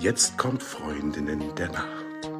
Jetzt kommt Freundinnen der Nacht.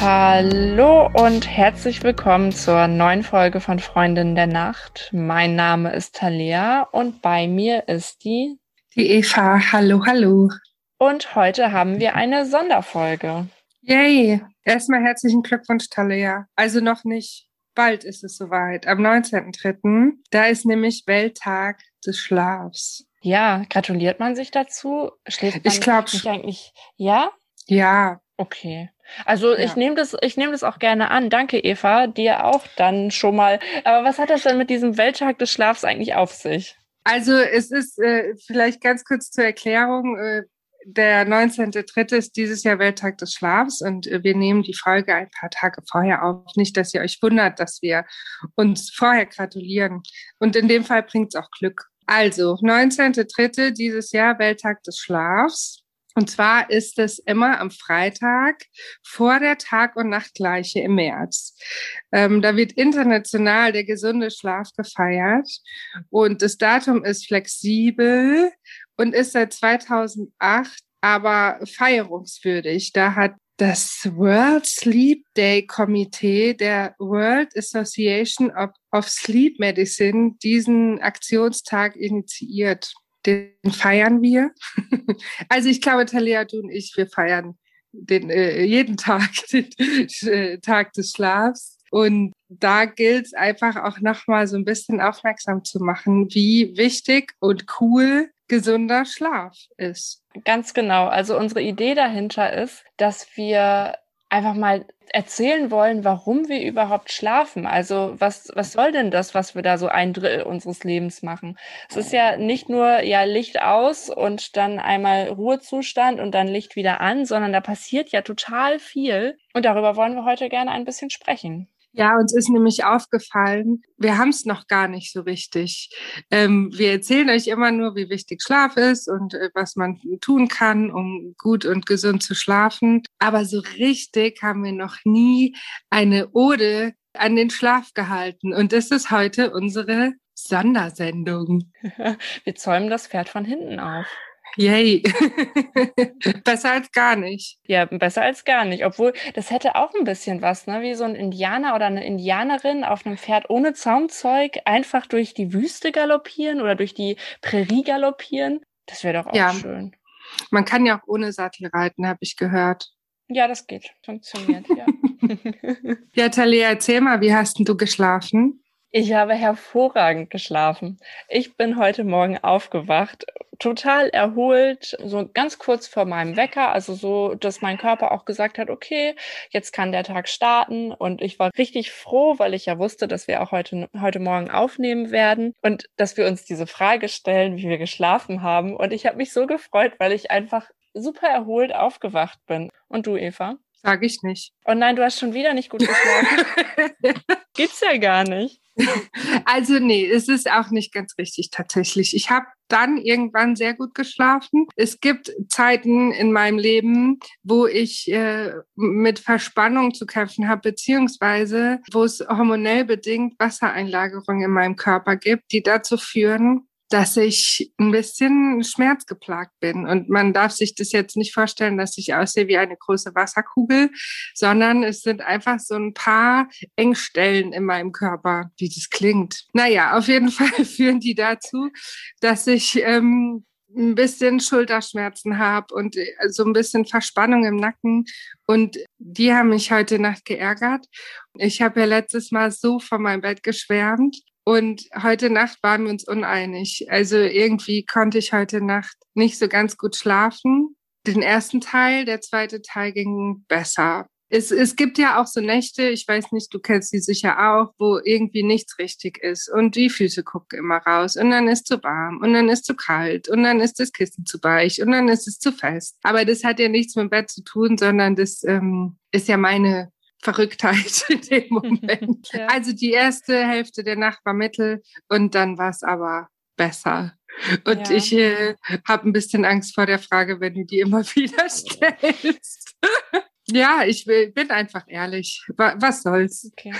Hallo und herzlich willkommen zur neuen Folge von Freundinnen der Nacht. Mein Name ist Talia und bei mir ist die die Eva. Hallo, hallo. Und heute haben wir eine Sonderfolge. Yay! Erstmal herzlichen Glückwunsch, Talia. Also noch nicht. Bald ist es soweit. Am 19.03. Da ist nämlich Welttag des Schlafs. Ja, gratuliert man sich dazu? Schläft man ich glaube nicht eigentlich. Ja? Ja. Okay. Also ja. ich nehme das, ich nehme das auch gerne an. Danke, Eva, dir auch dann schon mal. Aber was hat das denn mit diesem Welttag des Schlafs eigentlich auf sich? Also es ist äh, vielleicht ganz kurz zur Erklärung. Äh, der 19.3. ist dieses Jahr Welttag des Schlafs und äh, wir nehmen die Folge ein paar Tage vorher auf. Nicht, dass ihr euch wundert, dass wir uns vorher gratulieren. Und in dem Fall bringt es auch Glück. Also, 19.3. dieses Jahr Welttag des Schlafs. Und zwar ist es immer am Freitag vor der Tag- und Nachtgleiche im März. Ähm, da wird international der gesunde Schlaf gefeiert und das Datum ist flexibel und ist seit 2008 aber feierungswürdig. Da hat das World Sleep Day Komitee der World Association of, of Sleep Medicine diesen Aktionstag initiiert den feiern wir. also ich glaube, Talia, du und ich, wir feiern den, äh, jeden Tag den äh, Tag des Schlafs. Und da gilt es einfach auch nochmal so ein bisschen aufmerksam zu machen, wie wichtig und cool gesunder Schlaf ist. Ganz genau. Also unsere Idee dahinter ist, dass wir einfach mal erzählen wollen, warum wir überhaupt schlafen. Also was, was soll denn das, was wir da so ein Drittel unseres Lebens machen? Es ist ja nicht nur ja Licht aus und dann einmal Ruhezustand und dann Licht wieder an, sondern da passiert ja total viel. Und darüber wollen wir heute gerne ein bisschen sprechen. Ja, uns ist nämlich aufgefallen, wir haben es noch gar nicht so richtig. Ähm, wir erzählen euch immer nur, wie wichtig Schlaf ist und äh, was man tun kann, um gut und gesund zu schlafen. Aber so richtig haben wir noch nie eine Ode an den Schlaf gehalten. Und das ist heute unsere Sondersendung. wir zäumen das Pferd von hinten auf. Yay. besser als gar nicht. Ja, besser als gar nicht. Obwohl, das hätte auch ein bisschen was, ne? Wie so ein Indianer oder eine Indianerin auf einem Pferd ohne Zaumzeug einfach durch die Wüste galoppieren oder durch die Prärie galoppieren. Das wäre doch auch ja. schön. Man kann ja auch ohne Sattel reiten, habe ich gehört. Ja, das geht. Funktioniert, ja. ja, Talia, erzähl mal, wie hast denn du geschlafen? Ich habe hervorragend geschlafen. Ich bin heute Morgen aufgewacht, total erholt, so ganz kurz vor meinem Wecker, also so, dass mein Körper auch gesagt hat, okay, jetzt kann der Tag starten und ich war richtig froh, weil ich ja wusste, dass wir auch heute, heute Morgen aufnehmen werden und dass wir uns diese Frage stellen, wie wir geschlafen haben und ich habe mich so gefreut, weil ich einfach super erholt aufgewacht bin. Und du, Eva? Sag ich nicht. Oh nein, du hast schon wieder nicht gut geschlafen. Gibt's ja gar nicht. Also nee, es ist auch nicht ganz richtig tatsächlich. Ich habe dann irgendwann sehr gut geschlafen. Es gibt Zeiten in meinem Leben, wo ich äh, mit Verspannung zu kämpfen habe, beziehungsweise wo es hormonell bedingt Wassereinlagerungen in meinem Körper gibt, die dazu führen, dass ich ein bisschen schmerzgeplagt bin. Und man darf sich das jetzt nicht vorstellen, dass ich aussehe wie eine große Wasserkugel, sondern es sind einfach so ein paar Engstellen in meinem Körper, wie das klingt. Naja, auf jeden Fall führen die dazu, dass ich ähm, ein bisschen Schulterschmerzen habe und äh, so ein bisschen Verspannung im Nacken. Und die haben mich heute Nacht geärgert. Ich habe ja letztes Mal so von meinem Bett geschwärmt. Und heute Nacht waren wir uns uneinig. Also irgendwie konnte ich heute Nacht nicht so ganz gut schlafen. Den ersten Teil, der zweite Teil ging besser. Es, es gibt ja auch so Nächte, ich weiß nicht, du kennst sie sicher auch, wo irgendwie nichts richtig ist und die Füße gucken immer raus und dann ist zu warm und dann ist zu kalt und dann ist das Kissen zu weich und dann ist es zu fest. Aber das hat ja nichts mit dem Bett zu tun, sondern das ähm, ist ja meine Verrücktheit in dem Moment. ja. Also die erste Hälfte der Nacht war mittel und dann war es aber besser. Und ja. ich äh, habe ein bisschen Angst vor der Frage, wenn du die immer wieder stellst. Ja, ich will, bin einfach ehrlich. Was soll's? Okay.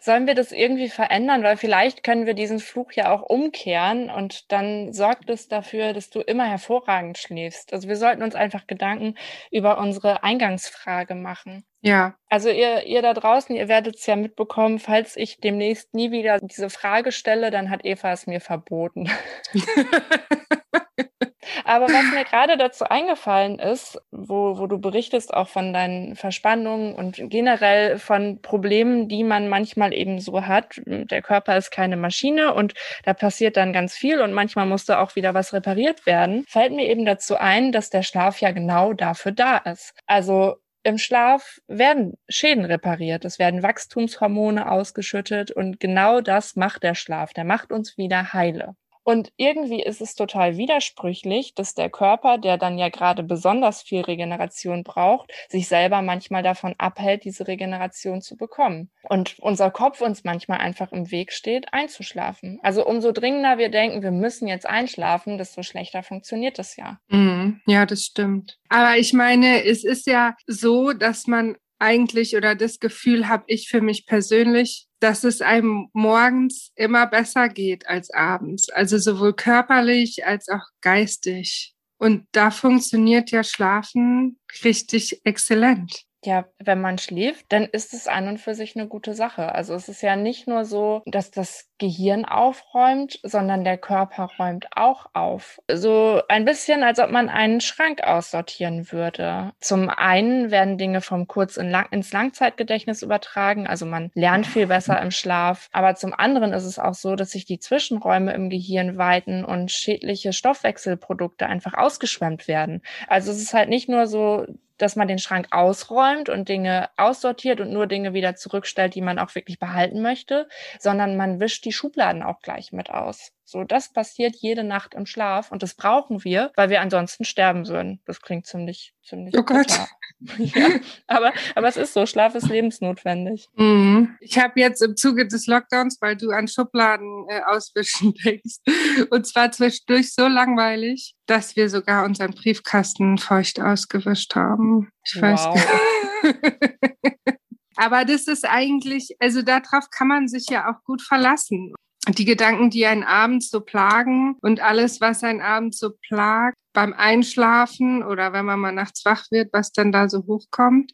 Sollen wir das irgendwie verändern? Weil vielleicht können wir diesen Fluch ja auch umkehren und dann sorgt es dafür, dass du immer hervorragend schläfst. Also wir sollten uns einfach Gedanken über unsere Eingangsfrage machen. Ja. Also ihr, ihr da draußen, ihr werdet es ja mitbekommen, falls ich demnächst nie wieder diese Frage stelle, dann hat Eva es mir verboten. Aber was mir gerade dazu eingefallen ist, wo, wo du berichtest auch von deinen Verspannungen und generell von Problemen, die man manchmal eben so hat. Der Körper ist keine Maschine und da passiert dann ganz viel und manchmal musste auch wieder was repariert werden. Fällt mir eben dazu ein, dass der Schlaf ja genau dafür da ist. Also im Schlaf werden Schäden repariert, es werden Wachstumshormone ausgeschüttet und genau das macht der Schlaf. Der macht uns wieder heile. Und irgendwie ist es total widersprüchlich, dass der Körper, der dann ja gerade besonders viel Regeneration braucht, sich selber manchmal davon abhält, diese Regeneration zu bekommen. Und unser Kopf uns manchmal einfach im Weg steht, einzuschlafen. Also umso dringender wir denken, wir müssen jetzt einschlafen, desto schlechter funktioniert das ja. Mhm. Ja, das stimmt. Aber ich meine, es ist ja so, dass man eigentlich oder das Gefühl habe ich für mich persönlich, dass es einem morgens immer besser geht als abends. Also sowohl körperlich als auch geistig. Und da funktioniert ja Schlafen richtig exzellent. Ja, wenn man schläft, dann ist es an und für sich eine gute Sache. Also es ist ja nicht nur so, dass das Gehirn aufräumt, sondern der Körper räumt auch auf. So ein bisschen, als ob man einen Schrank aussortieren würde. Zum einen werden Dinge vom Kurz- in Lang ins Langzeitgedächtnis übertragen, also man lernt viel besser im Schlaf. Aber zum anderen ist es auch so, dass sich die Zwischenräume im Gehirn weiten und schädliche Stoffwechselprodukte einfach ausgeschwemmt werden. Also es ist halt nicht nur so, dass man den Schrank ausräumt und Dinge aussortiert und nur Dinge wieder zurückstellt, die man auch wirklich behalten möchte, sondern man wischt die Schubladen auch gleich mit aus. So, das passiert jede Nacht im Schlaf und das brauchen wir, weil wir ansonsten sterben würden. Das klingt ziemlich, ziemlich. Oh Gott. ja, aber, aber es ist so, Schlaf ist lebensnotwendig. Mhm. Ich habe jetzt im Zuge des Lockdowns, weil du an Schubladen äh, auswischen denkst, und zwar zwischendurch so langweilig, dass wir sogar unseren Briefkasten feucht ausgewischt haben. Ich weiß wow. Aber das ist eigentlich, also darauf kann man sich ja auch gut verlassen die Gedanken, die einen abends so plagen und alles, was einen abends so plagt, beim Einschlafen oder wenn man mal nachts wach wird, was dann da so hochkommt,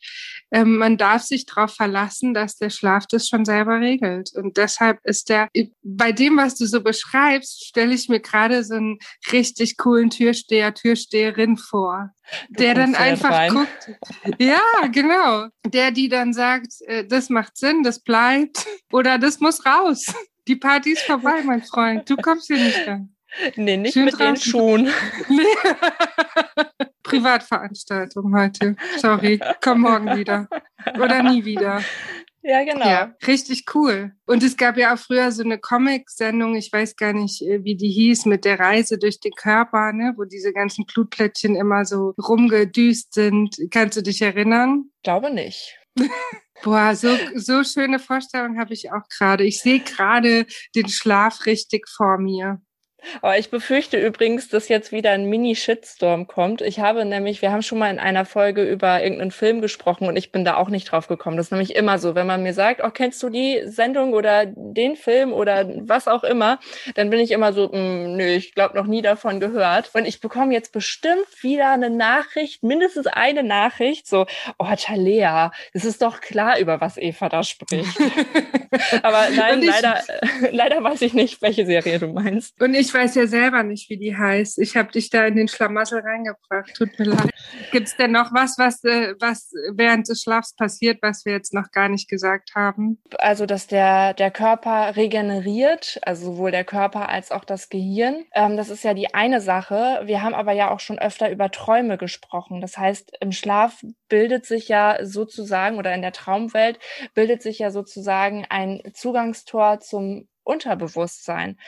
ähm, man darf sich darauf verlassen, dass der Schlaf das schon selber regelt. Und deshalb ist der, bei dem, was du so beschreibst, stelle ich mir gerade so einen richtig coolen Türsteher, Türsteherin vor, du der dann einfach rein. guckt. Ja, genau. Der, die dann sagt, äh, das macht Sinn, das bleibt oder das muss raus. Die Party ist vorbei, mein Freund. Du kommst hier nicht rein. Nee, nicht Schön mit draußen. den Schuhen. Nee. Privatveranstaltung heute. Sorry, komm morgen wieder. Oder nie wieder. Ja, genau. Ja, richtig cool. Und es gab ja auch früher so eine Comic-Sendung, ich weiß gar nicht, äh, wie die hieß, mit der Reise durch den Körper, ne, wo diese ganzen Blutplättchen immer so rumgedüst sind. Kannst du dich erinnern? Glaube nicht. Boah, so, so schöne Vorstellung habe ich auch gerade. Ich sehe gerade den Schlaf richtig vor mir. Aber ich befürchte übrigens, dass jetzt wieder ein Mini-Shitstorm kommt. Ich habe nämlich, wir haben schon mal in einer Folge über irgendeinen Film gesprochen und ich bin da auch nicht drauf gekommen. Das ist nämlich immer so, wenn man mir sagt, oh, kennst du die Sendung oder den Film oder was auch immer, dann bin ich immer so, mm, nö, ich glaube noch nie davon gehört. Und ich bekomme jetzt bestimmt wieder eine Nachricht, mindestens eine Nachricht, so, oh, Talea, es ist doch klar, über was Eva da spricht. Aber nein, leider, leider weiß ich nicht, welche Serie du meinst. Und ich weiß ja selber nicht, wie die heißt. Ich habe dich da in den Schlamassel reingebracht. Tut mir leid. Gibt es denn noch was, was, äh, was während des Schlafs passiert, was wir jetzt noch gar nicht gesagt haben? Also, dass der, der Körper regeneriert, also sowohl der Körper als auch das Gehirn. Ähm, das ist ja die eine Sache. Wir haben aber ja auch schon öfter über Träume gesprochen. Das heißt, im Schlaf bildet sich ja sozusagen oder in der Traumwelt bildet sich ja sozusagen ein Zugangstor zum Unterbewusstsein.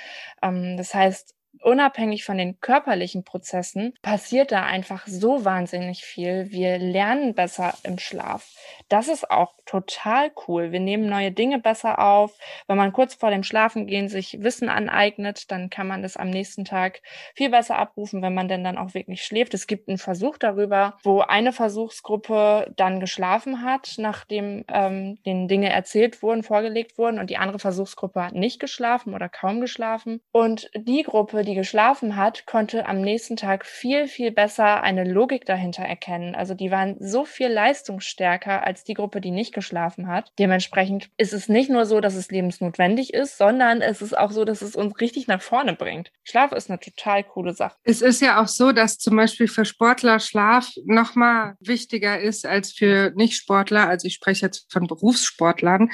Ähm, das heißt, unabhängig von den körperlichen Prozessen passiert da einfach so wahnsinnig viel. Wir lernen besser im Schlaf. Das ist auch total cool. Wir nehmen neue Dinge besser auf. Wenn man kurz vor dem Schlafengehen sich Wissen aneignet, dann kann man das am nächsten Tag viel besser abrufen, wenn man denn dann auch wirklich schläft. Es gibt einen Versuch darüber, wo eine Versuchsgruppe dann geschlafen hat, nachdem ähm, den Dinge erzählt wurden, vorgelegt wurden und die andere Versuchsgruppe hat nicht geschlafen oder kaum geschlafen. Und die Gruppe, die geschlafen hat, konnte am nächsten Tag viel, viel besser eine Logik dahinter erkennen. Also die waren so viel leistungsstärker als die Gruppe, die nicht geschlafen hat. Dementsprechend ist es nicht nur so, dass es lebensnotwendig ist, sondern es ist auch so, dass es uns richtig nach vorne bringt. Schlaf ist eine total coole Sache. Es ist ja auch so, dass zum Beispiel für Sportler Schlaf nochmal wichtiger ist als für Nichtsportler. Also ich spreche jetzt von Berufssportlern.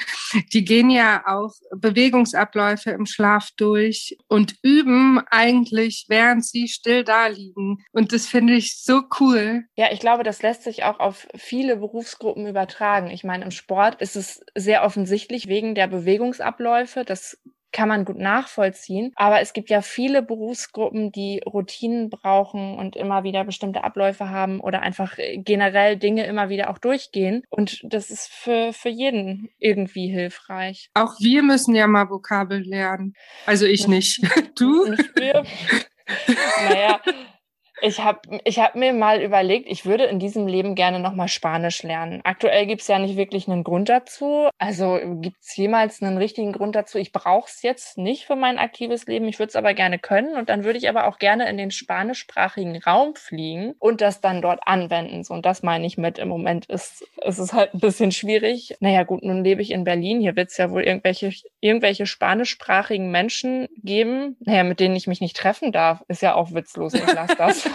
Die gehen ja auch Bewegungsabläufe im Schlaf durch und üben eigentlich, während sie still da liegen. Und das finde ich so cool. Ja, ich glaube, das lässt sich auch auf viele Berufsgruppen übertragen. Ich meine, im Sport ist es sehr offensichtlich wegen der Bewegungsabläufe. Das kann man gut nachvollziehen. Aber es gibt ja viele Berufsgruppen, die Routinen brauchen und immer wieder bestimmte Abläufe haben oder einfach generell Dinge immer wieder auch durchgehen. Und das ist für, für jeden irgendwie hilfreich. Auch wir müssen ja mal Vokabel lernen. Also ich nicht. Du? Nicht wir. naja, ich habe ich hab mir mal überlegt, ich würde in diesem Leben gerne nochmal Spanisch lernen. Aktuell gibt's ja nicht wirklich einen Grund dazu. Also gibt's jemals einen richtigen Grund dazu? Ich brauche es jetzt nicht für mein aktives Leben. Ich würde es aber gerne können. Und dann würde ich aber auch gerne in den spanischsprachigen Raum fliegen und das dann dort anwenden. So, und das meine ich mit, im Moment ist, ist es halt ein bisschen schwierig. Naja gut, nun lebe ich in Berlin. Hier wird's ja wohl irgendwelche, irgendwelche spanischsprachigen Menschen geben, naja, mit denen ich mich nicht treffen darf. Ist ja auch witzlos. Ich lasse das.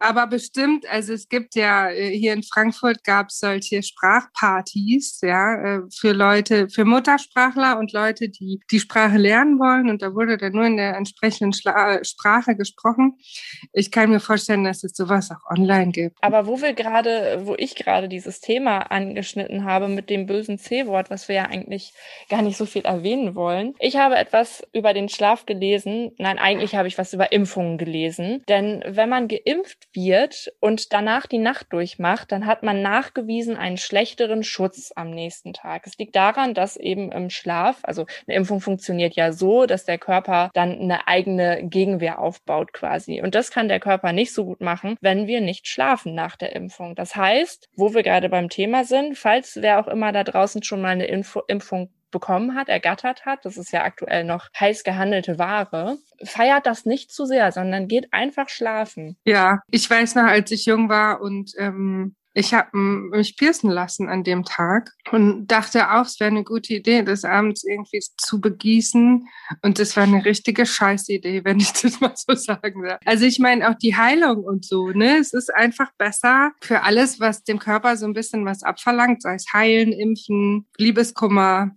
Aber bestimmt, also es gibt ja, äh, hier in Frankfurt gab es solche Sprachpartys, ja, äh, für Leute, für Muttersprachler und Leute, die die Sprache lernen wollen. Und da wurde dann nur in der entsprechenden Schla äh, Sprache gesprochen. Ich kann mir vorstellen, dass es sowas auch online gibt. Aber wo wir gerade, wo ich gerade dieses Thema angeschnitten habe mit dem bösen C-Wort, was wir ja eigentlich gar nicht so viel erwähnen wollen. Ich habe etwas über den Schlaf gelesen. Nein, eigentlich habe ich was über Impfungen gelesen. Denn wenn man geimpft und danach die Nacht durchmacht, dann hat man nachgewiesen einen schlechteren Schutz am nächsten Tag. Es liegt daran, dass eben im Schlaf, also eine Impfung funktioniert ja so, dass der Körper dann eine eigene Gegenwehr aufbaut quasi. Und das kann der Körper nicht so gut machen, wenn wir nicht schlafen nach der Impfung. Das heißt, wo wir gerade beim Thema sind, falls wer auch immer da draußen schon mal eine Info Impfung bekommen hat, ergattert hat, das ist ja aktuell noch heiß gehandelte Ware, feiert das nicht zu sehr, sondern geht einfach schlafen. Ja, ich weiß noch, als ich jung war und ähm, ich habe mich piercen lassen an dem Tag und dachte auch, es wäre eine gute Idee, das abends irgendwie zu begießen. Und das war eine richtige Scheißidee, wenn ich das mal so sagen darf. Also ich meine auch die Heilung und so, ne? Es ist einfach besser für alles, was dem Körper so ein bisschen was abverlangt, sei es heilen, impfen, Liebeskummer,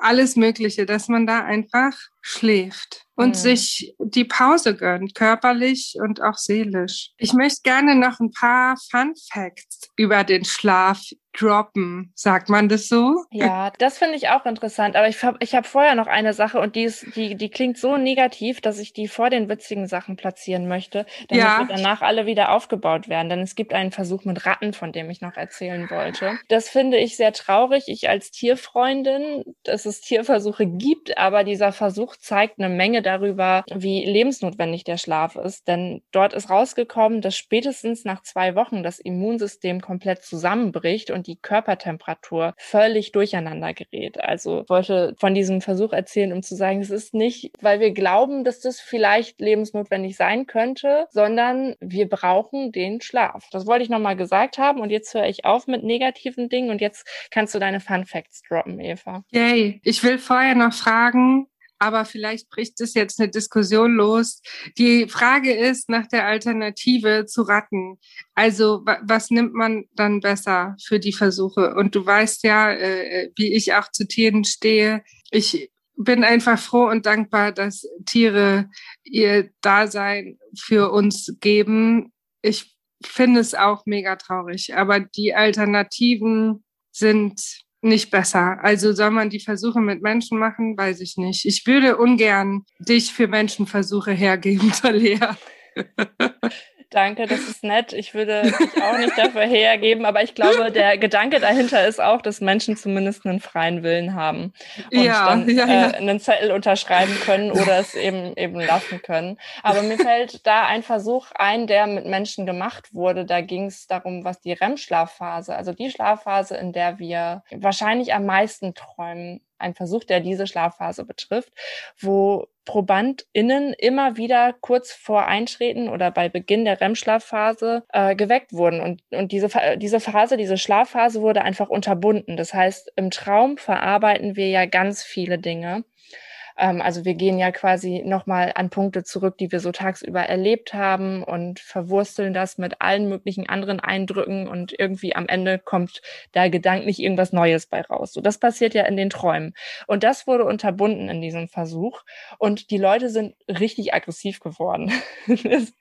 alles Mögliche, dass man da einfach schläft und mhm. sich die Pause gönnt, körperlich und auch seelisch. Ich möchte gerne noch ein paar Fun Facts über den Schlaf droppen. Sagt man das so? Ja, das finde ich auch interessant. Aber ich habe ich hab vorher noch eine Sache und die, ist, die, die klingt so negativ, dass ich die vor den witzigen Sachen platzieren möchte, damit ja. danach alle wieder aufgebaut werden. Denn es gibt einen Versuch mit Ratten, von dem ich noch erzählen wollte. Das finde ich sehr traurig. Ich als Tierfreundin, dass es Tierversuche gibt, aber dieser Versuch zeigt eine Menge darüber, wie lebensnotwendig der Schlaf ist. Denn dort ist rausgekommen, dass spätestens nach zwei Wochen das Immunsystem komplett zusammenbricht und die Körpertemperatur völlig durcheinander gerät. Also ich wollte von diesem Versuch erzählen, um zu sagen, es ist nicht, weil wir glauben, dass das vielleicht lebensnotwendig sein könnte, sondern wir brauchen den Schlaf. Das wollte ich nochmal gesagt haben und jetzt höre ich auf mit negativen Dingen und jetzt kannst du deine Fun Facts droppen, Eva. Yay. Ich will vorher noch fragen, aber vielleicht bricht es jetzt eine Diskussion los. Die Frage ist nach der Alternative zu Ratten. Also was nimmt man dann besser für die Versuche? Und du weißt ja, äh, wie ich auch zu Tieren stehe. Ich bin einfach froh und dankbar, dass Tiere ihr Dasein für uns geben. Ich finde es auch mega traurig, aber die Alternativen sind nicht besser. Also soll man die Versuche mit Menschen machen, weiß ich nicht. Ich würde ungern dich für Menschenversuche hergeben, Talia. Danke, das ist nett. Ich würde dich auch nicht dafür hergeben, aber ich glaube, der Gedanke dahinter ist auch, dass Menschen zumindest einen freien Willen haben und ja, dann ja, ja. Äh, einen Zettel unterschreiben können oder es eben eben lassen können. Aber mir fällt da ein Versuch ein, der mit Menschen gemacht wurde. Da ging es darum, was die REM-Schlafphase, also die Schlafphase, in der wir wahrscheinlich am meisten träumen, ein Versuch, der diese Schlafphase betrifft, wo ProbandInnen immer wieder kurz vor Eintreten oder bei Beginn der REM-Schlafphase äh, geweckt wurden. Und, und diese, diese Phase, diese Schlafphase wurde einfach unterbunden. Das heißt, im Traum verarbeiten wir ja ganz viele Dinge. Ähm, also wir gehen ja quasi nochmal an Punkte zurück, die wir so tagsüber erlebt haben und verwursteln das mit allen möglichen anderen Eindrücken und irgendwie am Ende kommt da gedanklich irgendwas Neues bei raus. So, das passiert ja in den Träumen. Und das wurde unterbunden in diesem Versuch. Und die Leute sind richtig aggressiv geworden.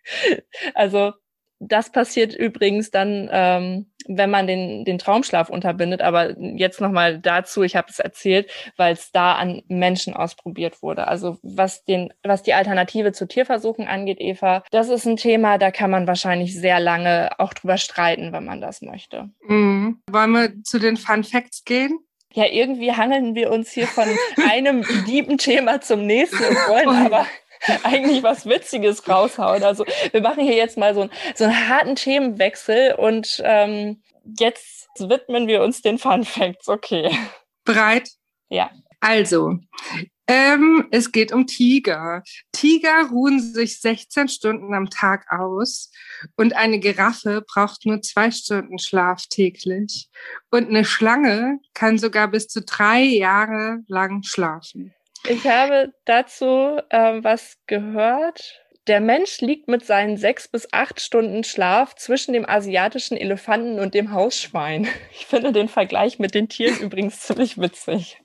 also das passiert übrigens dann, ähm, wenn man den, den Traumschlaf unterbindet. Aber jetzt nochmal dazu, ich habe es erzählt, weil es da an Menschen ausprobiert wurde. Also was, den, was die Alternative zu Tierversuchen angeht, Eva, das ist ein Thema, da kann man wahrscheinlich sehr lange auch drüber streiten, wenn man das möchte. Mhm. Wollen wir zu den Fun Facts gehen? Ja, irgendwie hangeln wir uns hier von einem lieben Thema zum nächsten und wollen aber eigentlich was Witziges raushauen. Also wir machen hier jetzt mal so, ein, so einen harten Themenwechsel und ähm, jetzt widmen wir uns den Fun Facts. Okay. Bereit? Ja. Also, ähm, es geht um Tiger. Tiger ruhen sich 16 Stunden am Tag aus und eine Giraffe braucht nur zwei Stunden Schlaf täglich. Und eine Schlange kann sogar bis zu drei Jahre lang schlafen. Ich habe dazu ähm, was gehört. Der Mensch liegt mit seinen sechs bis acht Stunden Schlaf zwischen dem asiatischen Elefanten und dem Hausschwein. Ich finde den Vergleich mit den Tieren übrigens ziemlich witzig.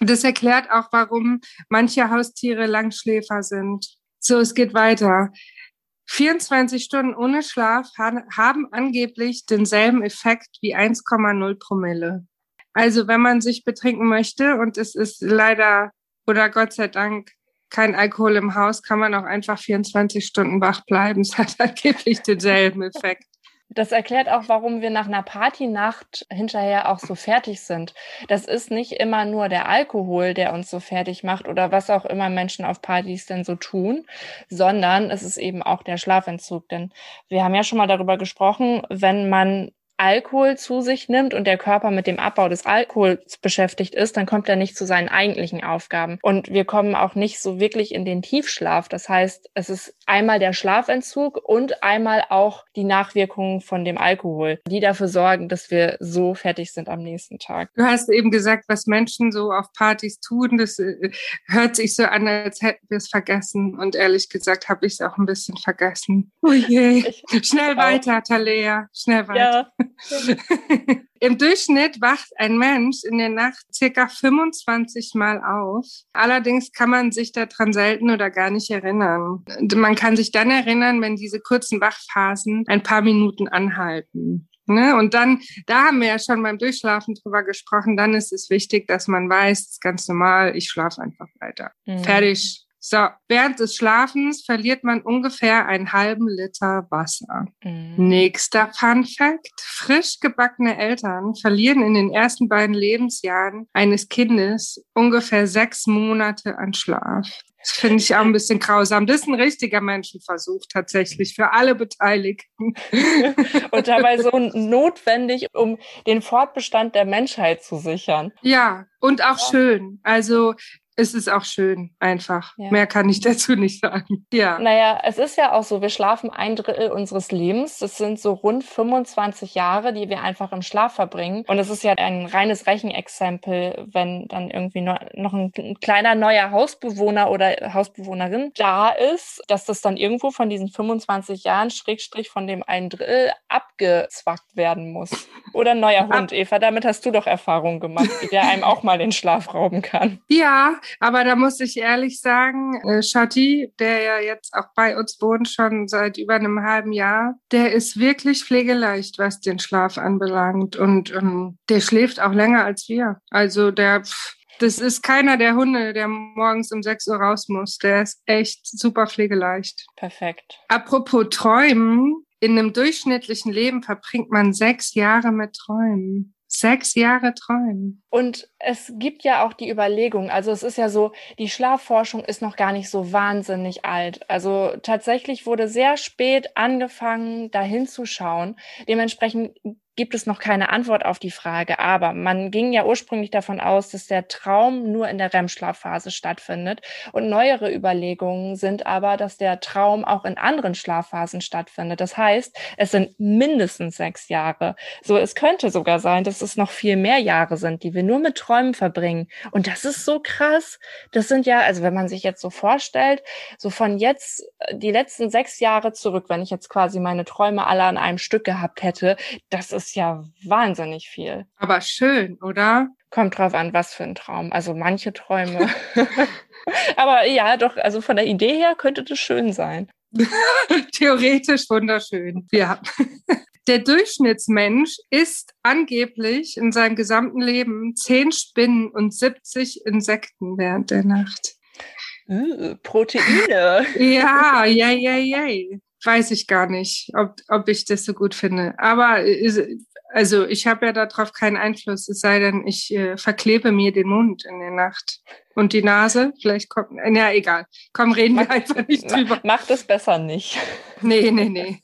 Das erklärt auch, warum manche Haustiere Langschläfer sind. So, es geht weiter. 24 Stunden ohne Schlaf haben angeblich denselben Effekt wie 1,0 Promille. Also wenn man sich betrinken möchte und es ist leider oder Gott sei Dank kein Alkohol im Haus, kann man auch einfach 24 Stunden wach bleiben. Es hat angeblich denselben Effekt. Das erklärt auch, warum wir nach einer Partynacht hinterher auch so fertig sind. Das ist nicht immer nur der Alkohol, der uns so fertig macht oder was auch immer Menschen auf Partys denn so tun, sondern es ist eben auch der Schlafentzug. Denn wir haben ja schon mal darüber gesprochen, wenn man Alkohol zu sich nimmt und der Körper mit dem Abbau des Alkohols beschäftigt ist, dann kommt er nicht zu seinen eigentlichen Aufgaben. Und wir kommen auch nicht so wirklich in den Tiefschlaf. Das heißt, es ist einmal der Schlafentzug und einmal auch die Nachwirkungen von dem Alkohol, die dafür sorgen, dass wir so fertig sind am nächsten Tag. Du hast eben gesagt, was Menschen so auf Partys tun. Das äh, hört sich so an, als hätten wir es vergessen. Und ehrlich gesagt habe ich es auch ein bisschen vergessen. Oh je. Ich, Schnell weiter, Talea. Schnell weiter. Ja. Im Durchschnitt wacht ein Mensch in der Nacht circa 25 Mal auf. Allerdings kann man sich daran selten oder gar nicht erinnern. Man kann sich dann erinnern, wenn diese kurzen Wachphasen ein paar Minuten anhalten. Ne? Und dann, da haben wir ja schon beim Durchschlafen drüber gesprochen, dann ist es wichtig, dass man weiß, ganz normal, ich schlafe einfach weiter. Mhm. Fertig, so, während des Schlafens verliert man ungefähr einen halben Liter Wasser. Mhm. Nächster Fun Fact. Frisch gebackene Eltern verlieren in den ersten beiden Lebensjahren eines Kindes ungefähr sechs Monate an Schlaf. Das finde ich auch ein bisschen grausam. Das ist ein richtiger Menschenversuch tatsächlich für alle Beteiligten. Und dabei so notwendig, um den Fortbestand der Menschheit zu sichern. Ja, und auch ja. schön. Also es ist auch schön, einfach. Ja. Mehr kann ich dazu nicht sagen. Ja. Naja, es ist ja auch so, wir schlafen ein Drittel unseres Lebens. Das sind so rund 25 Jahre, die wir einfach im Schlaf verbringen. Und es ist ja ein reines Rechenexempel, wenn dann irgendwie noch ein kleiner neuer Hausbewohner oder Hausbewohnerin da ist, dass das dann irgendwo von diesen 25 Jahren, Schrägstrich von dem ein Drittel, abgezwackt werden muss. Oder ein neuer Hund, Eva, damit hast du doch Erfahrung gemacht, wie der einem auch mal den Schlaf rauben kann. Ja, aber da muss ich ehrlich sagen, äh, Shadi, der ja jetzt auch bei uns wohnt, schon seit über einem halben Jahr, der ist wirklich pflegeleicht, was den Schlaf anbelangt. Und ähm, der schläft auch länger als wir. Also der, pff, das ist keiner der Hunde, der morgens um 6 Uhr raus muss. Der ist echt super pflegeleicht. Perfekt. Apropos Träumen, in einem durchschnittlichen Leben verbringt man sechs Jahre mit Träumen. Sechs Jahre träumen. Und es gibt ja auch die Überlegung, also es ist ja so, die Schlafforschung ist noch gar nicht so wahnsinnig alt. Also tatsächlich wurde sehr spät angefangen, da hinzuschauen. Dementsprechend gibt es noch keine Antwort auf die Frage. Aber man ging ja ursprünglich davon aus, dass der Traum nur in der REM-Schlafphase stattfindet. Und neuere Überlegungen sind aber, dass der Traum auch in anderen Schlafphasen stattfindet. Das heißt, es sind mindestens sechs Jahre. So, es könnte sogar sein, dass es noch viel mehr Jahre sind, die wir nur mit Träumen verbringen. Und das ist so krass. Das sind ja, also wenn man sich jetzt so vorstellt, so von jetzt äh, die letzten sechs Jahre zurück, wenn ich jetzt quasi meine Träume alle an einem Stück gehabt hätte, das ist ja wahnsinnig viel. Aber schön, oder? Kommt drauf an, was für ein Traum. Also manche Träume. Aber ja, doch, also von der Idee her könnte das schön sein. Theoretisch wunderschön. Ja. Der Durchschnittsmensch isst angeblich in seinem gesamten Leben zehn Spinnen und 70 Insekten während der Nacht. Uh, Proteine. ja, ja, ja, ja weiß ich gar nicht, ob, ob ich das so gut finde. Aber also ich habe ja darauf keinen Einfluss, es sei denn, ich äh, verklebe mir den Mund in der Nacht. Und die Nase, vielleicht kommt, ja egal. Komm, reden wir einfach nicht drüber. Mach das besser nicht. Nee, nee, nee.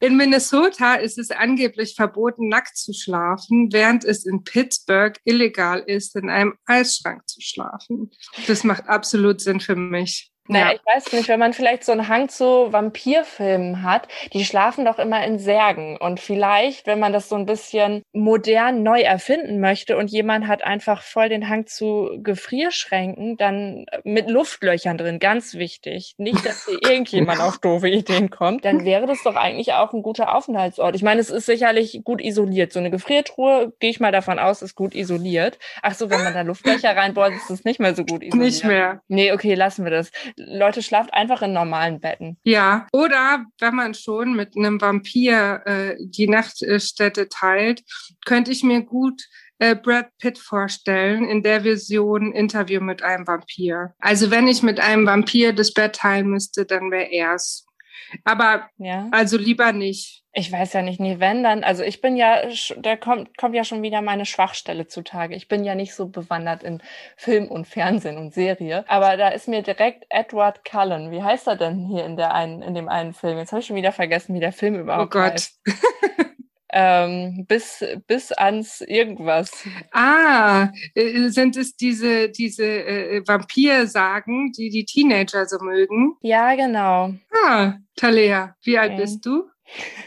In Minnesota ist es angeblich verboten, nackt zu schlafen, während es in Pittsburgh illegal ist, in einem Eisschrank zu schlafen. Das macht absolut Sinn für mich. Naja, ja. ich weiß nicht, wenn man vielleicht so einen Hang zu Vampirfilmen hat, die schlafen doch immer in Särgen. Und vielleicht, wenn man das so ein bisschen modern neu erfinden möchte und jemand hat einfach voll den Hang zu Gefrierschränken, dann mit Luftlöchern drin, ganz wichtig. Nicht, dass hier irgendjemand auf doofe Ideen kommt, dann wäre das doch eigentlich auch ein guter Aufenthaltsort. Ich meine, es ist sicherlich gut isoliert. So eine Gefriertruhe, gehe ich mal davon aus, ist gut isoliert. Ach so, wenn man da Luftlöcher reinbohrt, ist es nicht mehr so gut isoliert. Nicht mehr. Nee, okay, lassen wir das. Leute, schlaft einfach in normalen Betten. Ja, oder wenn man schon mit einem Vampir äh, die Nachtstätte teilt, könnte ich mir gut äh, Brad Pitt vorstellen in der Vision Interview mit einem Vampir. Also wenn ich mit einem Vampir das Bett teilen müsste, dann wäre er's. Aber ja. also lieber nicht. Ich weiß ja nicht, nie wenn dann. Also ich bin ja, da kommt, kommt ja schon wieder meine Schwachstelle zutage. Ich bin ja nicht so bewandert in Film und Fernsehen und Serie. Aber da ist mir direkt Edward Cullen. Wie heißt er denn hier in der einen, in dem einen Film? Jetzt habe ich schon wieder vergessen, wie der Film überhaupt oh Gott. heißt. ähm, bis, bis ans irgendwas. Ah, äh, sind es diese, diese äh, Vampirsagen, die die Teenager so mögen? Ja, genau. Ah, Talea, wie alt okay. bist du?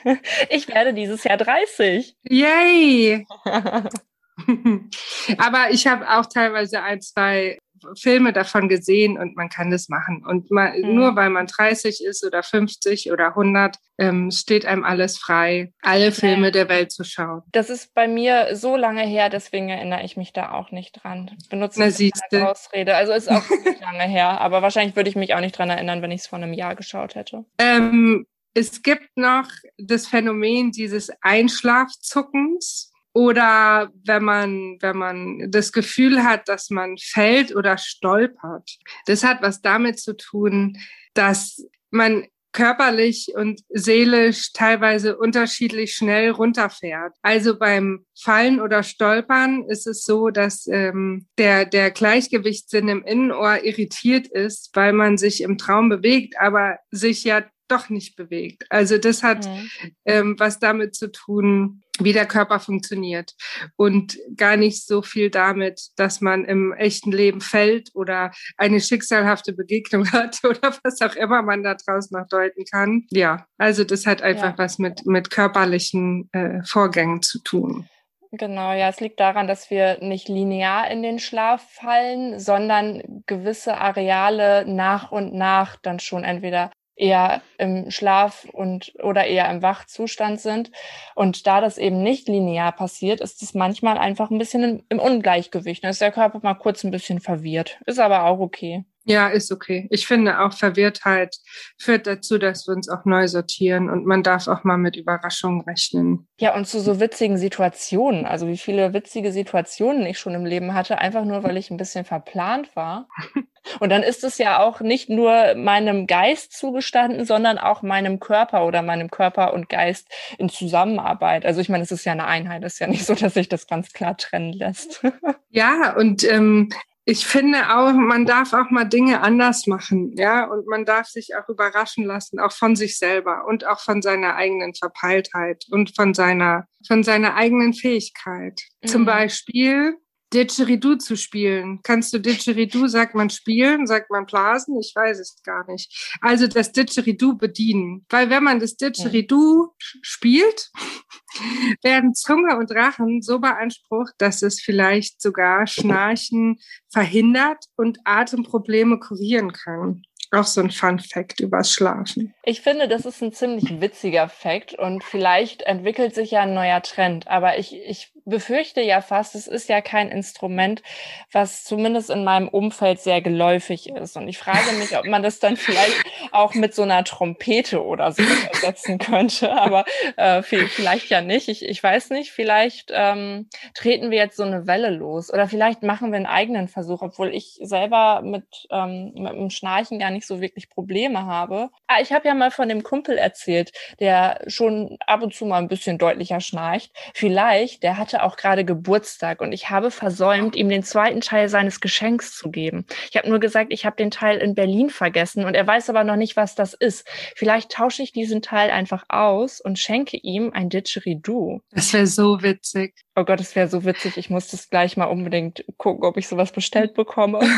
Ich werde dieses Jahr 30. Yay! Aber ich habe auch teilweise ein, zwei Filme davon gesehen und man kann das machen. Und man, mhm. nur weil man 30 ist oder 50 oder 100, ähm, steht einem alles frei, alle Filme der Welt zu schauen. Das ist bei mir so lange her, deswegen erinnere ich mich da auch nicht dran. Benutze das als Ausrede. Also ist auch lange her, aber wahrscheinlich würde ich mich auch nicht dran erinnern, wenn ich es vor einem Jahr geschaut hätte. Ähm, es gibt noch das Phänomen dieses Einschlafzuckens oder wenn man, wenn man das Gefühl hat, dass man fällt oder stolpert. Das hat was damit zu tun, dass man körperlich und seelisch teilweise unterschiedlich schnell runterfährt. Also beim Fallen oder Stolpern ist es so, dass ähm, der, der Gleichgewichtssinn im Innenohr irritiert ist, weil man sich im Traum bewegt, aber sich ja doch nicht bewegt. Also das hat mhm. ähm, was damit zu tun, wie der Körper funktioniert und gar nicht so viel damit, dass man im echten Leben fällt oder eine schicksalhafte Begegnung hat oder was auch immer man da draußen noch deuten kann. Ja, also das hat einfach ja. was mit, mit körperlichen äh, Vorgängen zu tun. Genau, ja, es liegt daran, dass wir nicht linear in den Schlaf fallen, sondern gewisse Areale nach und nach dann schon entweder eher im Schlaf und oder eher im Wachzustand sind. Und da das eben nicht linear passiert, ist es manchmal einfach ein bisschen im Ungleichgewicht. Da ist der Körper mal kurz ein bisschen verwirrt. Ist aber auch okay. Ja, ist okay. Ich finde auch Verwirrtheit führt dazu, dass wir uns auch neu sortieren und man darf auch mal mit Überraschungen rechnen. Ja, und zu so witzigen Situationen. Also wie viele witzige Situationen ich schon im Leben hatte, einfach nur, weil ich ein bisschen verplant war. Und dann ist es ja auch nicht nur meinem Geist zugestanden, sondern auch meinem Körper oder meinem Körper und Geist in Zusammenarbeit. Also ich meine, es ist ja eine Einheit. Es ist ja nicht so, dass sich das ganz klar trennen lässt. Ja, und ähm, ich finde auch, man darf auch mal Dinge anders machen, ja, und man darf sich auch überraschen lassen, auch von sich selber und auch von seiner eigenen Verpeiltheit und von seiner, von seiner eigenen Fähigkeit. Mhm. Zum Beispiel Didgeridoo zu spielen. Kannst du Didgeridoo, sagt man spielen, sagt man blasen? Ich weiß es gar nicht. Also das Didgeridoo bedienen. Weil wenn man das Didgeridoo ja. spielt, werden Zunge und Rachen so beansprucht, dass es vielleicht sogar Schnarchen verhindert und Atemprobleme kurieren kann. Auch so ein Fun Fact übers Schlafen. Ich finde, das ist ein ziemlich witziger Fact und vielleicht entwickelt sich ja ein neuer Trend. Aber ich, ich befürchte ja fast, es ist ja kein Instrument, was zumindest in meinem Umfeld sehr geläufig ist. Und ich frage mich, ob man das dann vielleicht auch mit so einer Trompete oder so ersetzen könnte. Aber äh, vielleicht ja nicht. Ich, ich weiß nicht, vielleicht ähm, treten wir jetzt so eine Welle los. Oder vielleicht machen wir einen eigenen Versuch, obwohl ich selber mit, ähm, mit dem Schnarchen gar nicht nicht so wirklich Probleme habe. Ah, ich habe ja mal von dem Kumpel erzählt, der schon ab und zu mal ein bisschen deutlicher schnarcht. Vielleicht, der hatte auch gerade Geburtstag und ich habe versäumt, ihm den zweiten Teil seines Geschenks zu geben. Ich habe nur gesagt, ich habe den Teil in Berlin vergessen und er weiß aber noch nicht, was das ist. Vielleicht tausche ich diesen Teil einfach aus und schenke ihm ein Didgeridoo. Das wäre so witzig. Oh Gott, das wäre so witzig. Ich muss das gleich mal unbedingt gucken, ob ich sowas bestellt bekomme.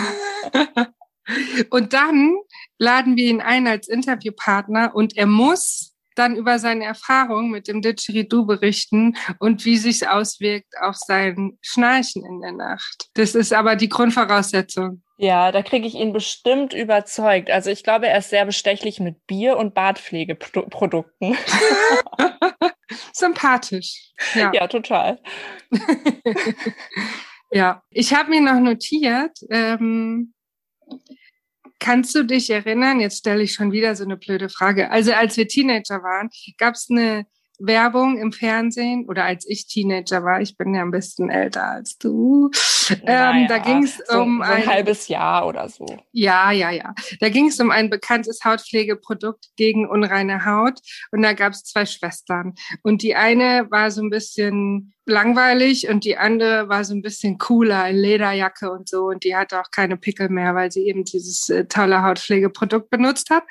Und dann laden wir ihn ein als Interviewpartner und er muss dann über seine Erfahrung mit dem Didgeridoo berichten und wie sich auswirkt auf sein Schnarchen in der Nacht. Das ist aber die Grundvoraussetzung. Ja, da kriege ich ihn bestimmt überzeugt. Also ich glaube, er ist sehr bestechlich mit Bier und Bartpflegeprodukten. Sympathisch. Ja, ja total. ja, ich habe mir noch notiert, ähm, Kannst du dich erinnern, jetzt stelle ich schon wieder so eine blöde Frage. Also als wir Teenager waren, gab es eine Werbung im Fernsehen oder als ich Teenager war, ich bin ja ein bisschen älter als du. Naja, ähm, da ging es so, um so ein, ein, halbes Jahr oder so. Ja, ja, ja. Da ging es um ein bekanntes Hautpflegeprodukt gegen unreine Haut und da gab es zwei Schwestern und die eine war so ein bisschen langweilig und die andere war so ein bisschen cooler in Lederjacke und so und die hatte auch keine Pickel mehr, weil sie eben dieses äh, tolle Hautpflegeprodukt benutzt hat.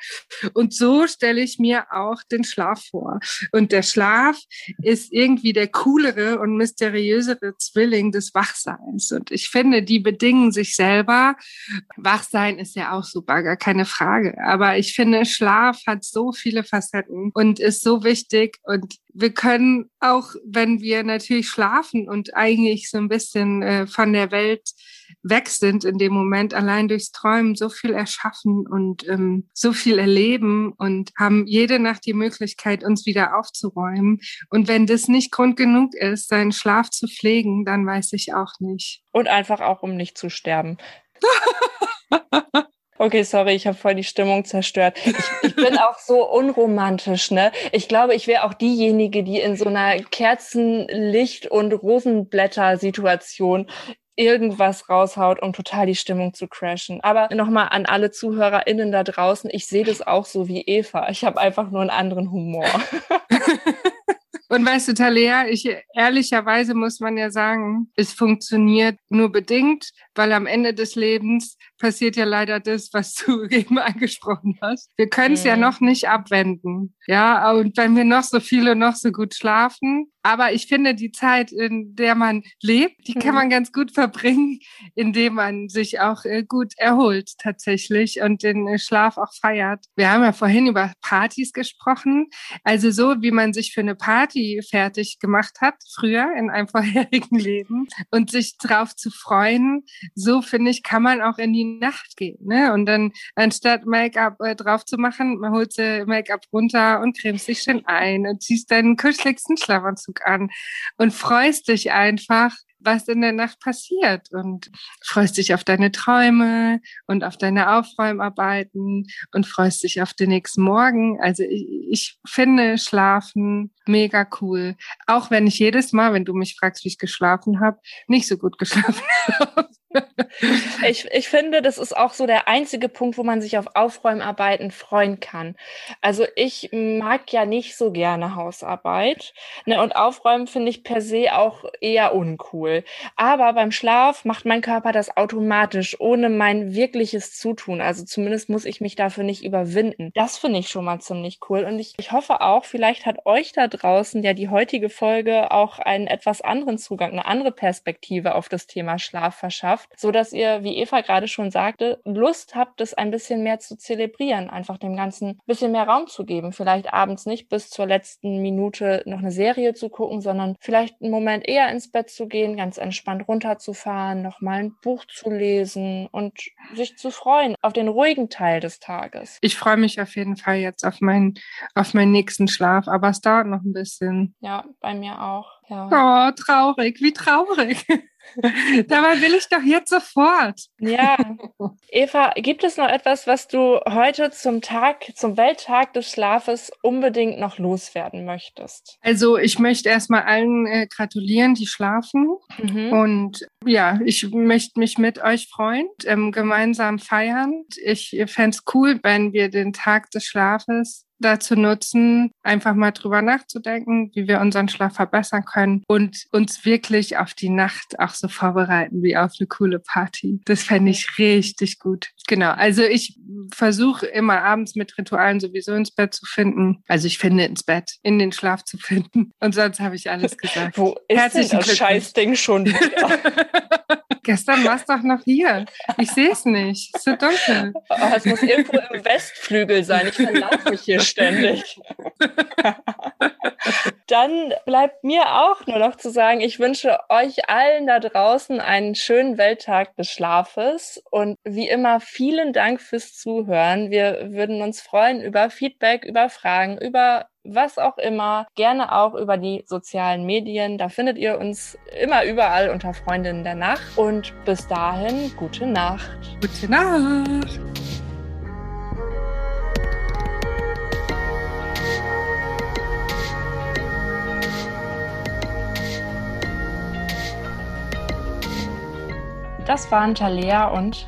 Und so stelle ich mir auch den Schlaf vor. Und der Schlaf ist irgendwie der coolere und mysteriösere Zwilling des Wachseins. Und ich finde, die bedingen sich selber. Wachsein ist ja auch super, gar keine Frage. Aber ich finde, Schlaf hat so viele Facetten und ist so wichtig und wir können auch, wenn wir natürlich schlafen und eigentlich so ein bisschen äh, von der Welt weg sind in dem Moment, allein durchs Träumen so viel erschaffen und ähm, so viel erleben und haben jede Nacht die Möglichkeit, uns wieder aufzuräumen. Und wenn das nicht Grund genug ist, seinen Schlaf zu pflegen, dann weiß ich auch nicht. Und einfach auch, um nicht zu sterben. Okay, sorry, ich habe voll die Stimmung zerstört. Ich, ich bin auch so unromantisch, ne? Ich glaube, ich wäre auch diejenige, die in so einer Kerzenlicht- und Rosenblätter-Situation irgendwas raushaut, um total die Stimmung zu crashen. Aber nochmal an alle ZuhörerInnen da draußen, ich sehe das auch so wie Eva. Ich habe einfach nur einen anderen Humor. Und weißt du, Talea, ich ehrlicherweise muss man ja sagen, es funktioniert nur bedingt, weil am Ende des Lebens passiert ja leider das, was du eben angesprochen hast. Wir können es mhm. ja noch nicht abwenden. Ja, und wenn wir noch so viele noch so gut schlafen, aber ich finde, die Zeit, in der man lebt, die kann mhm. man ganz gut verbringen, indem man sich auch äh, gut erholt tatsächlich und den äh, Schlaf auch feiert. Wir haben ja vorhin über Partys gesprochen. Also so, wie man sich für eine Party fertig gemacht hat, früher in einem vorherigen Leben und sich drauf zu freuen, so finde ich, kann man auch in die Nacht gehen. Ne? Und dann anstatt Make-up äh, drauf zu machen, man holt sie Make-up runter und cremst sich schön ein und ziehst deinen kuscheligsten Schlafanzug an und freust dich einfach was in der Nacht passiert und freust dich auf deine Träume und auf deine Aufräumarbeiten und freust dich auf den nächsten Morgen. Also ich, ich finde Schlafen mega cool. Auch wenn ich jedes Mal, wenn du mich fragst, wie ich geschlafen habe, nicht so gut geschlafen habe. Ich, ich finde, das ist auch so der einzige Punkt, wo man sich auf Aufräumarbeiten freuen kann. Also ich mag ja nicht so gerne Hausarbeit. Ne, und Aufräumen finde ich per se auch eher uncool. Aber beim Schlaf macht mein Körper das automatisch, ohne mein wirkliches Zutun. Also zumindest muss ich mich dafür nicht überwinden. Das finde ich schon mal ziemlich cool. Und ich, ich hoffe auch, vielleicht hat euch da draußen ja die heutige Folge auch einen etwas anderen Zugang, eine andere Perspektive auf das Thema Schlaf verschafft schafft, so dass ihr, wie Eva gerade schon sagte, Lust habt, es ein bisschen mehr zu zelebrieren, einfach dem Ganzen ein bisschen mehr Raum zu geben. Vielleicht abends nicht bis zur letzten Minute noch eine Serie zu gucken, sondern vielleicht einen Moment eher ins Bett zu gehen, ganz entspannt runterzufahren, nochmal ein Buch zu lesen und sich zu freuen auf den ruhigen Teil des Tages. Ich freue mich auf jeden Fall jetzt auf meinen, auf meinen nächsten Schlaf, aber es dauert noch ein bisschen. Ja, bei mir auch. Ja. Oh, traurig, wie traurig. Dabei will ich doch jetzt sofort. Ja. Eva, gibt es noch etwas, was du heute zum Tag, zum Welttag des Schlafes unbedingt noch loswerden möchtest? Also ich möchte erstmal allen äh, gratulieren, die schlafen. Mhm. Und ja, ich möchte mich mit euch freuen, ähm, gemeinsam feiern. Ich fände es cool, wenn wir den Tag des Schlafes dazu nutzen, einfach mal drüber nachzudenken, wie wir unseren Schlaf verbessern können und uns wirklich auf die Nacht auch so vorbereiten wie auf eine coole Party. Das fände ich richtig gut. Genau. Also ich versuche immer abends mit Ritualen sowieso ins Bett zu finden. Also ich finde ins Bett, in den Schlaf zu finden. Und sonst habe ich alles gesagt. Wo ist Herzlichen denn das Scheißding schon? Gestern war es doch noch hier. Ich sehe es nicht. Es ist so dunkel. Oh, es muss irgendwo im Westflügel sein. Ich verlaufe mich hier ständig. Dann bleibt mir auch nur noch zu sagen, ich wünsche euch allen da draußen einen schönen Welttag des Schlafes und wie immer vielen Dank fürs Zuhören. Wir würden uns freuen über Feedback, über Fragen, über was auch immer, gerne auch über die sozialen Medien. Da findet ihr uns immer überall unter Freundinnen der Nacht. Und bis dahin, gute Nacht. Gute Nacht. Das waren Talea und